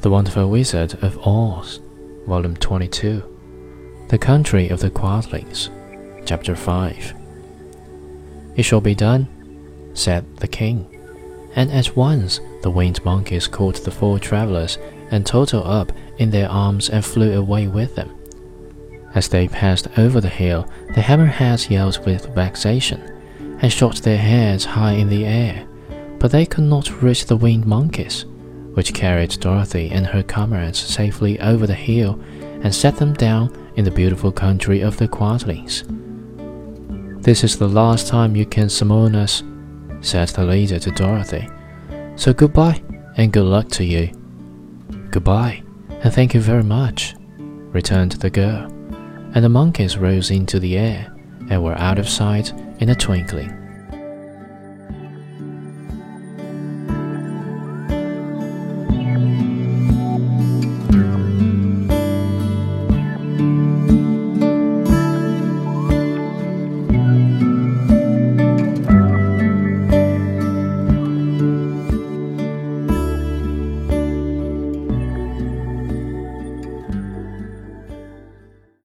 The Wonderful Wizard of Oz, Volume 22, The Country of the Quadlings, Chapter 5. It shall be done, said the king. And at once the winged monkeys caught the four travellers and Toto up in their arms and flew away with them. As they passed over the hill, the hammerheads yelled with vexation and shot their heads high in the air, but they could not reach the winged monkeys which carried Dorothy and her comrades safely over the hill and set them down in the beautiful country of the Quadlings. This is the last time you can summon us, said the leader to Dorothy. So goodbye and good luck to you. Goodbye and thank you very much, returned the girl, and the monkeys rose into the air and were out of sight in a twinkling.